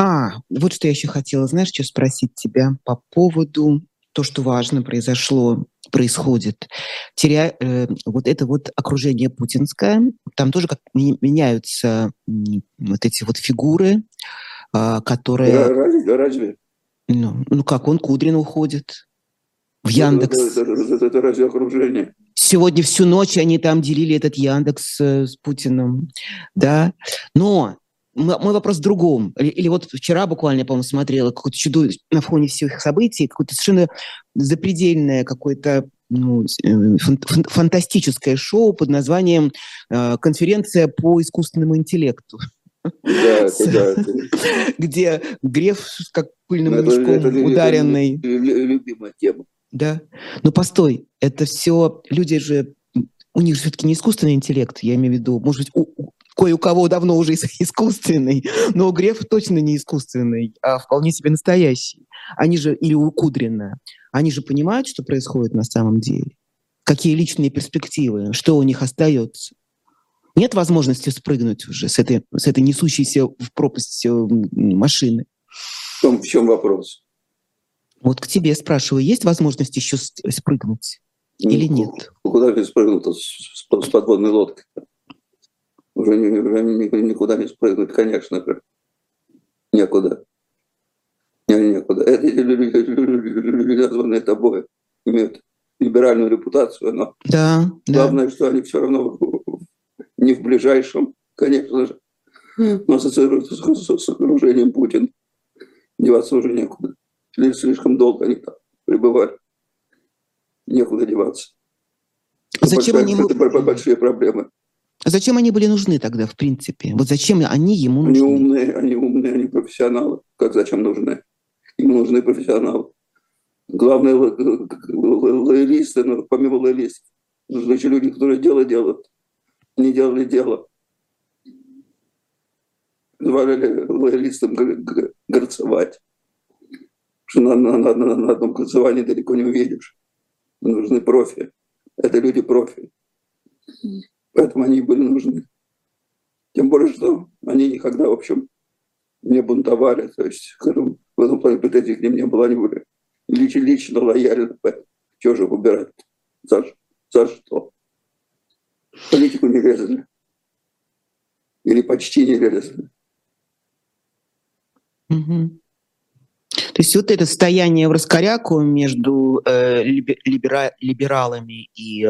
S1: а, вот что я еще хотела, знаешь, что спросить тебя по поводу то, что важно произошло, происходит. Теря, э, вот это вот окружение путинское, там тоже как меняются вот эти вот фигуры, э, которые...
S2: Разве?
S1: Ну, ну как, он Кудрин уходит, в Яндекс.
S2: Это, это, это, это разве окружение?
S1: Сегодня всю ночь они там делили этот Яндекс э, с Путиным, да. Но мой вопрос в другом. Или, или вот вчера буквально, по-моему, смотрела какое-то чудо на фоне всех событий, какое-то совершенно запредельное какое-то ну, э, фантастическое шоу под названием э, «Конференция по искусственному интеллекту». Да, да, [laughs] где Греф как пыльным это, мешком ударенный.
S2: Любимая тема.
S1: Да. Ну постой, это все люди же, у них же все-таки не искусственный интеллект, я имею в виду, может быть, у, кое у кого давно уже [laughs] искусственный, но у Грефа точно не искусственный, а вполне себе настоящий. Они же, или у Кудрина, они же понимают, что происходит на самом деле, какие личные перспективы, что у них остается. Нет возможности спрыгнуть уже с этой, с этой несущейся в пропасть э, машины.
S2: В чем, в чем вопрос?
S1: Вот к тебе спрашиваю, есть возможность еще спрыгнуть ну, или нет?
S2: Куда ты спрыгнул с, с, с подводной лодкой? Уже, уже никуда не спрыгнуть, конечно же. Некуда. Некуда. Эти люди, названные тобой, имеют либеральную репутацию, но
S1: да,
S2: главное,
S1: да.
S2: что они все равно не в ближайшем, конечно же, хм. но ассоциируются с, с окружением Путина. Деваться уже некуда. Слишком долго они там пребывали. Некуда деваться.
S1: Зачем большая, они...
S2: Это большие проблемы.
S1: Зачем они были нужны тогда, в принципе? Вот зачем они ему
S2: нужны? Они умные, они умные, они профессионалы. Как зачем нужны? Им нужны профессионалы. Главное, лоялисты, но помимо лоялистов, нужны еще люди, которые дело делают. Не делали дело. Звали лоялистам горцевать. Что на, на, на, на, на одном горцевании далеко не увидишь. Нужны профи. Это люди профи. Поэтому они были нужны. Тем более, что они никогда, в общем, не бунтовали. То есть в этом плане претензий к ним не было. Они были лично, лично лояльны. Чего же выбирать? За, за что? Политику не резали. Или почти не резали.
S1: Угу. То есть вот это состояние в раскоряку между э, либера, либералами и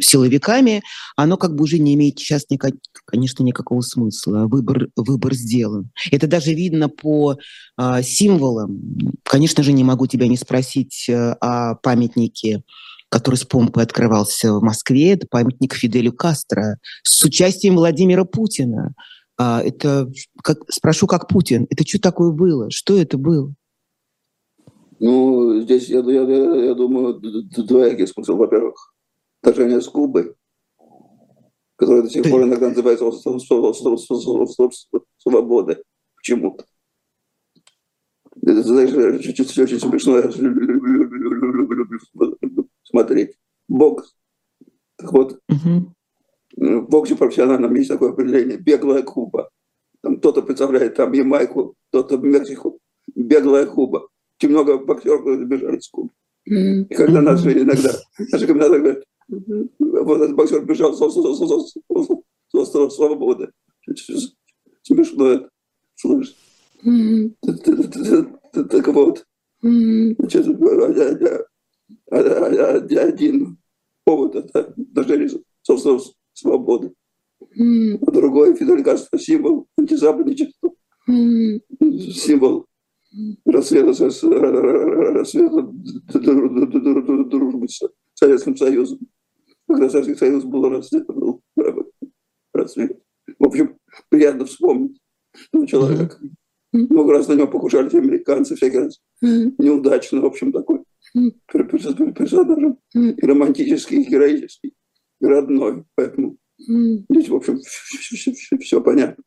S1: силовиками, оно как бы уже не имеет сейчас, никак, конечно, никакого смысла. Выбор, выбор сделан. Это даже видно по э, символам. Конечно же, не могу тебя не спросить э, о памятнике который с помпой открывался в Москве, это памятник Фиделю Кастро с участием Владимира Путина. А, это, как, спрошу, как Путин, это что такое было? Что это было?
S2: Ну, здесь, я, я, я думаю, двоякий смысл. Во-первых, отношения с Кубой, которая до сих пор иногда называется свободой почему-то. Это, знаешь, очень, очень смешно смотреть. Бокс. Так вот, в боксе профессиональном есть такое определение – беглая Куба. Там кто-то представляет там Ямайку, кто-то Мексику. Беглая Куба очень много боксеров бежали с Кубы. И когда наши иногда, наши комментаторы говорят, вот этот боксер бежал с, острова Свободы. Смешно это. Слышишь? Так вот, значит, один повод это даже с острова Свободы. А другой Фидель Кастро символ антизападничества. Символ рассвета, рассвета дружбы с Советским Союзом. Когда Советский Союз был рассвет, был рассвет. В общем, приятно вспомнить этого человека. Много раз на него покушались американцы, всякий раз неудачно, в общем, такой персонаж и романтический, и героический, и родной. Поэтому здесь, в общем, все понятно.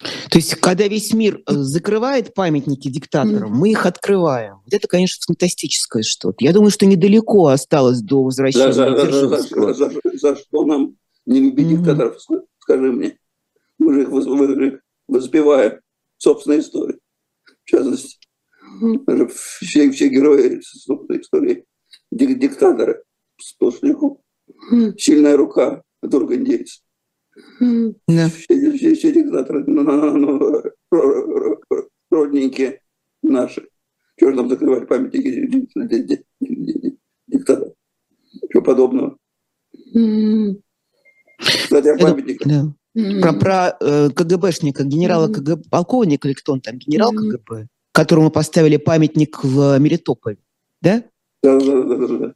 S1: То есть, когда весь мир э, закрывает памятники диктаторам, mm. мы их открываем. Вот это, конечно, фантастическое что-то. Я думаю, что недалеко осталось до возвращения
S2: за, за, за, за, за, за что нам не любить mm. диктаторов, скажи мне. Мы же их воспеваем собственной истории. В частности, mm. все, все герои собственной истории, диктаторы сплошняком. Mm. Сильная рука, который индейец. Да. Все, все, все диктаторы, ну, ну, ну, родненькие наши. Чего же нам закрывать памятники диктаторов? Чего подобного? Кстати, о памятниках. Да.
S1: Mm-hmm. Про, про э, КГБшника, генерала mm-hmm. КГБ, полковника или кто он там, генерал mm-hmm. КГБ, которому поставили памятник в Мелитополе, да?
S2: Да, да, да, да.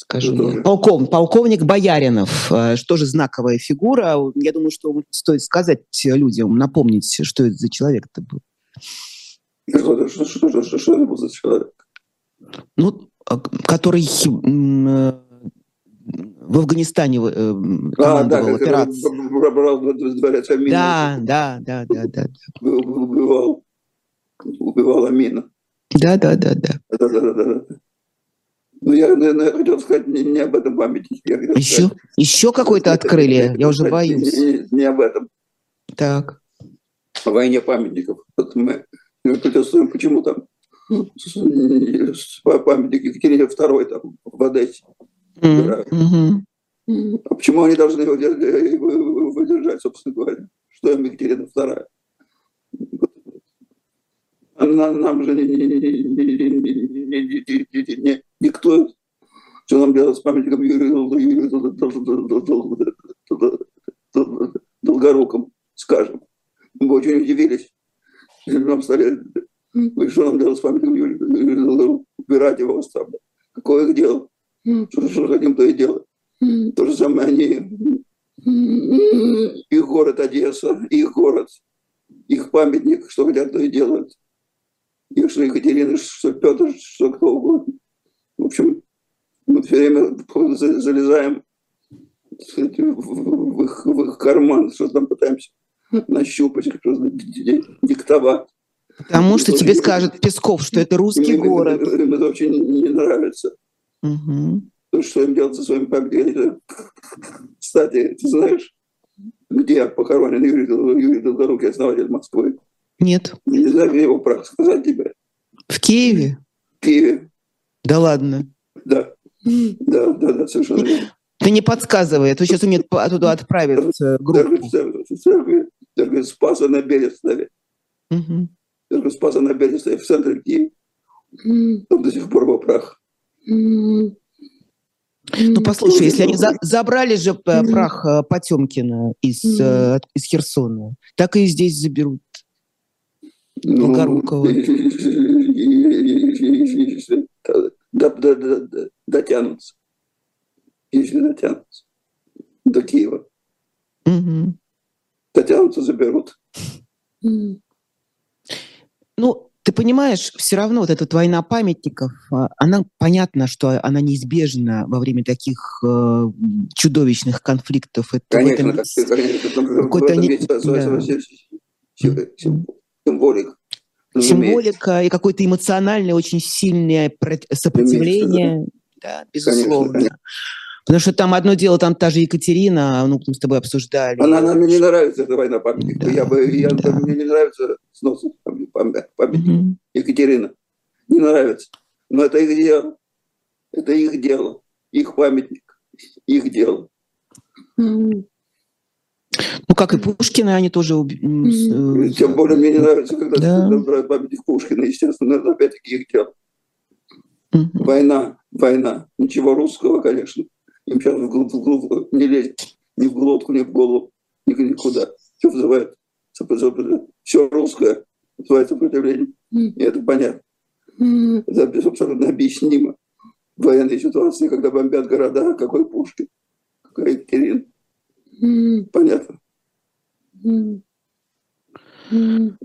S1: Скажу я. Полковник, полковник Бояринов, э, что же знаковая фигура. Я думаю, что стоит сказать людям, напомнить, что это за человек-то был.
S2: Что, что, что, что, что это был за человек?
S1: Ну, а, который э, в Афганистане э, командовал а, да, Амина. Да, да, да, да, да.
S2: Убивал, убивал Амина.
S1: Да, да, да, да.
S2: Да, да, да, да. Ну, я, наверное, я хотел сказать не, не об этом памятнике.
S1: еще,
S2: сказать,
S1: еще какой-то открыли, я уже боюсь.
S2: Не, не об этом.
S1: Так.
S2: О войне памятников. Вот мы, мы протестуем, почему там памятник Екатерине II там, в Одессе. Mm-hmm. А почему они должны его выдержать, собственно говоря? Что им Екатерина II? Нам, нам же никто, что нам делать с памятником Юрию Долгоруком, скажем. Мы очень удивились. Нам стали, что нам делать с памятником Юрию Убирать его оставлять. Какое их дело? Что, что хотим, то и делать. То же самое они, их город Одесса, их город, их памятник, что хотят, то и делают. И что Екатерина, что Петр, что кто угодно. В общем, мы все время залезаем в их, в их карман, что там пытаемся нащупать, что диктовать.
S1: Потому что тебе скажет Песков, что это русский город.
S2: Им это очень не нравится. Угу. То, что им делать со своими памятниками. Кстати, ты знаешь, где похоронен Юрий, Юрий Долгорукий, основатель Москвы?
S1: Нет.
S2: Не знаю, где его прах. Сказать тебе?
S1: В Киеве?
S2: В Киеве.
S1: Да ладно?
S2: Да. Да, да, да, совершенно верно.
S1: Ты не подсказывай, а то сейчас умеет оттуда отправиться группу.
S2: Церковь, церковь Спаса на Берестове. Угу. Церковь Спаса на Берестове в центре Киева. Там до сих пор его прах.
S1: Ну, послушай, если они за, забрали же прах э, Потемкина из, э, из Херсона, так и здесь заберут. Ну, Долгорукова.
S2: Дотянутся. Если дотянутся. До Киева. Угу. Дотянутся, заберут.
S1: Ну, ты понимаешь, все равно вот эта война памятников, а, она понятно, что она неизбежна во время таких э, чудовищных конфликтов.
S2: Это конечно, какой-то, конечно, какой-то не... да. Символик.
S1: Символика и какое-то эмоциональное, очень сильное сопротивление, да, безусловно. Конечно, Потому что там одно дело, там та же Екатерина, ну, мы с тобой обсуждали.
S2: Она, она мне не нравится, эта война памятников. Да, я бы, я, да. Мне не нравится снос памятник. Угу. Екатерина. Не нравится. Но это их дело. Это их дело. Их памятник. Их дело.
S1: Ну, как и Пушкина, они тоже...
S2: Mm-hmm. Тем более мне не нравится, когда да. памятник Пушкина, естественно, это опять-таки их дело. Mm-hmm. Война, война. Ничего русского, конечно. Им сейчас в глубину не лезть, ни в глотку, ни в голову, ни, никуда. Все вызывает, все русское вызывает сопротивление. И это понятно. Это абсолютно объяснимо. В военной ситуации, когда бомбят города, какой Пушкин, какой Екатерин. Понятно.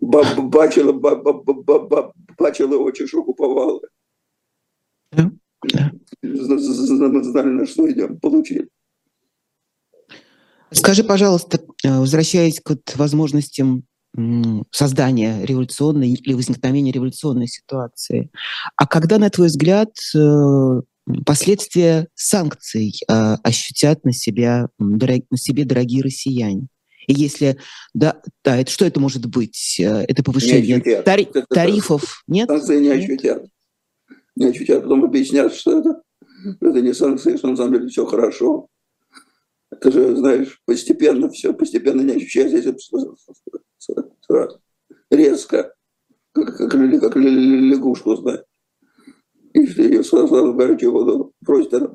S2: Бачила, бачила очень шокуповала. Да. Знали, на что идем, получили.
S1: Скажи, пожалуйста, э, возвращаясь к возможностям создания революционной или возникновения революционной ситуации, а когда, на твой взгляд, э, последствия санкций э, ощутят на, себя, на себе дорогие россияне? И если да, да, это что это может быть? Это повышение тари- тарифов? Нет?
S2: Санкции не ощутят не ощутят, потом объяснят, что это, это не санкции, что на самом деле все хорошо. Это же, знаешь, постепенно все, постепенно не ощущается, если сразу, резко, как, как, как лягушку, знаешь. Если ее сразу, сразу в горячую воду бросить, она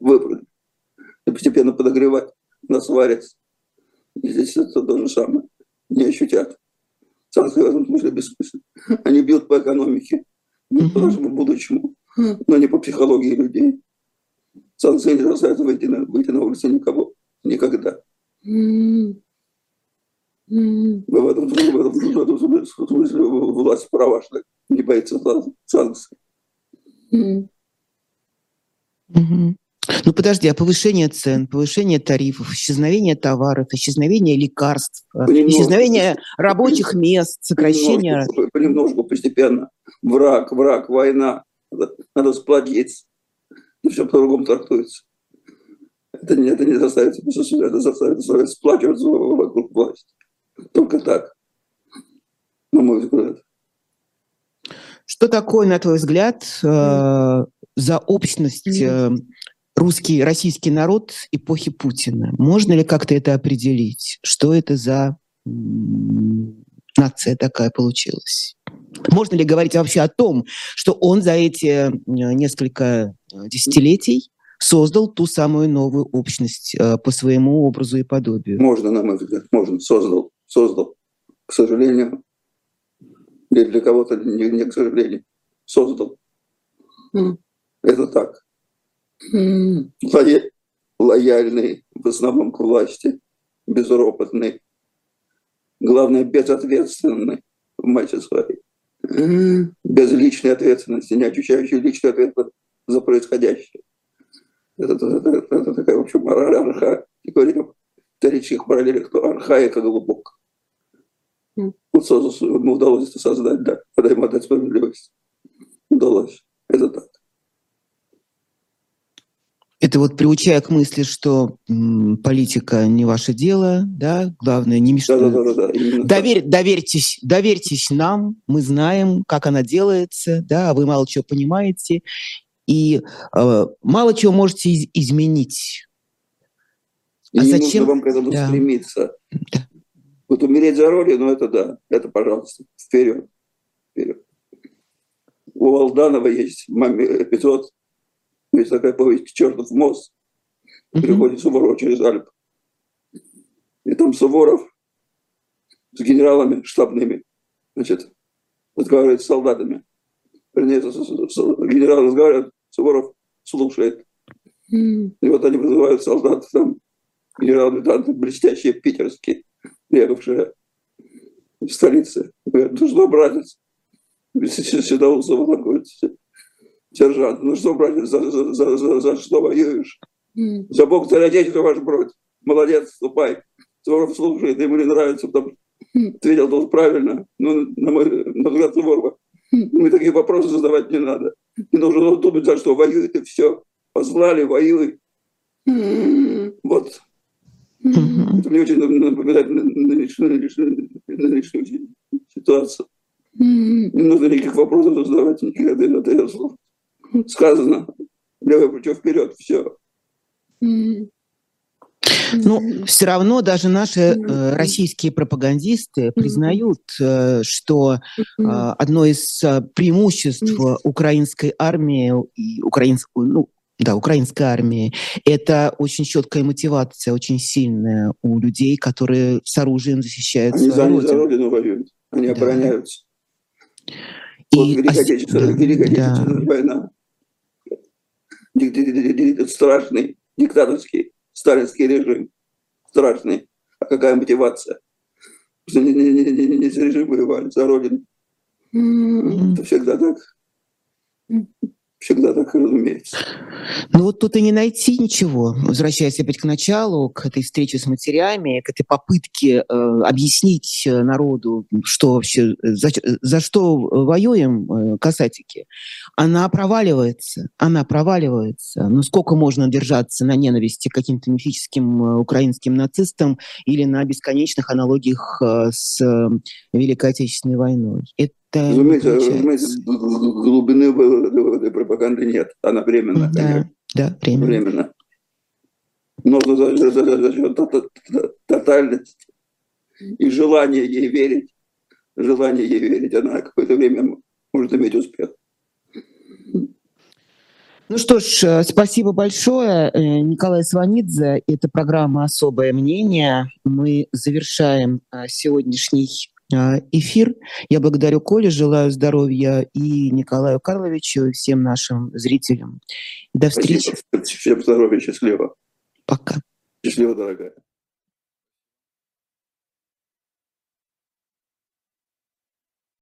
S2: выпрыгнет. И постепенно подогревать, она сварится. И здесь это то же самое. Не ощутят. Санкции в этом смысле бессмысленны. Они бьют по экономике, бьют по нашему будущему, но не по психологии людей. Санкции не заставят выйти на, выйти на улицу никого. Никогда. В этом, в этом, в этом смысле власть права, что не боится санкций.
S1: Ну подожди, а повышение цен, повышение тарифов, исчезновение товаров, исчезновение лекарств, понемножку, исчезновение [laughs] рабочих мест, сокращение...
S2: Понемножку, [laughs] понемножку, постепенно. Враг, враг, война. Надо, надо сплотиться. И все по-другому трактуется. Это не, это не заставит, это заставит сплачиваться вокруг власти. Только так, на мой взгляд.
S1: Что такое, на твой взгляд, э, за общность э, русский, российский народ эпохи Путина? Можно ли как-то это определить? Что это за нация такая получилась? Можно ли говорить вообще о том, что он за эти э, несколько э, десятилетий создал ту самую новую общность э, по своему образу и подобию?
S2: Можно, на мой взгляд, можно. Создал, создал. К сожалению, или для кого-то не, не к сожалению, создал. Mm. Это так. Mm. Лоя, лояльный, в основном к власти, безропотный, главное, безответственный в массе своей, mm. без личной ответственности, не ощущающий личную ответственность за происходящее. Это, это, это, это такая, в общем, мораль арха, и говорим исторических параллелях, то архаика глубоко. Вот ему удалось это создать, да, когда ему отдать справедливость. Удалось. Это так.
S1: Это вот приучая к мысли, что м, политика не ваше дело, да, главное не мешать. Да, да, да, да, Довер, доверьтесь, доверьтесь нам, мы знаем, как она делается, да, а вы мало чего понимаете и э, мало чего можете из- изменить.
S2: И а не зачем нужно вам к этому да. стремиться? Да. Вот умереть за роли, ну это да, это пожалуйста, вперед, вперед. У Алданова есть эпизод, есть такая повесть «Чертов мост», переходит Суворов через Альп. И там Суворов с генералами штабными, значит, разговаривает с солдатами. Вернее, генерал разговаривает, Суворов слушает. И вот они вызывают солдат, там, генерал-лейтенанты блестящие питерские ехавшая в столице. Говорят, ну что, братец, Седоусов такой сержант, ну что, братец, за, за, за, за, за что воюешь? Mm. За Бог царь Отечества ваш брат. Молодец, ступай. Суворов слушает, ему не нравится, потому mm. ответил тоже правильно. Ну, на мой на взгляд Суворова. Mm. Мне такие вопросы задавать не надо. Не нужно думать, за что воюет и все. Позвали, воюй. Mm. Вот Mm-hmm. Это мне очень напоминает нынешнюю, нынешнюю, нынешнюю ситуацию. Mm-hmm. Не нужно никаких вопросов задавать, отдает слов. Сказано, левое плечо вперед, все.
S1: Ну, все равно даже наши э, российские пропагандисты признают, э, что э, одно из э, преимуществ украинской армии и украинской, ну, да, украинской армии. Это очень четкая мотивация, очень сильная у людей, которые с оружием защищают
S2: Они
S1: свою
S2: родину. за родину воюют, они да. обороняются. И вот Великая Отечественная, да, Великая да. Отечественная война. Страшный диктаторский сталинский режим. Страшный. А какая мотивация? Не, не, не, не, за режим воевали, за родину. Mm-hmm. Это всегда так. Всегда так и разумеется.
S1: Ну вот тут и не найти ничего. Возвращаясь опять к началу, к этой встрече с матерями, к этой попытке э, объяснить э, народу, что вообще, за, за что воюем э, касатики, она проваливается. Она проваливается. Ну сколько можно держаться на ненависти к каким-то мифическим э, украинским нацистам или на бесконечных аналогиях э, с э, Великой Отечественной войной? Это
S2: это разумеется, разумеется, глубины этой пропаганды нет. Она временна.
S1: Да, да временно.
S2: временно. Но за, за, за, за счет тотальности и желания ей верить, желание ей верить, она какое-то время может иметь успех.
S1: Ну что ж, э, спасибо большое. Э, Николай Сванидзе. Это программа «Особое мнение». Мы завершаем э, сегодняшний эфир. Я благодарю Коле, желаю здоровья и Николаю Карловичу, и всем нашим зрителям. До встречи.
S2: Спасибо. Всем здоровья, счастливо.
S1: Пока.
S2: Счастливо, дорогая.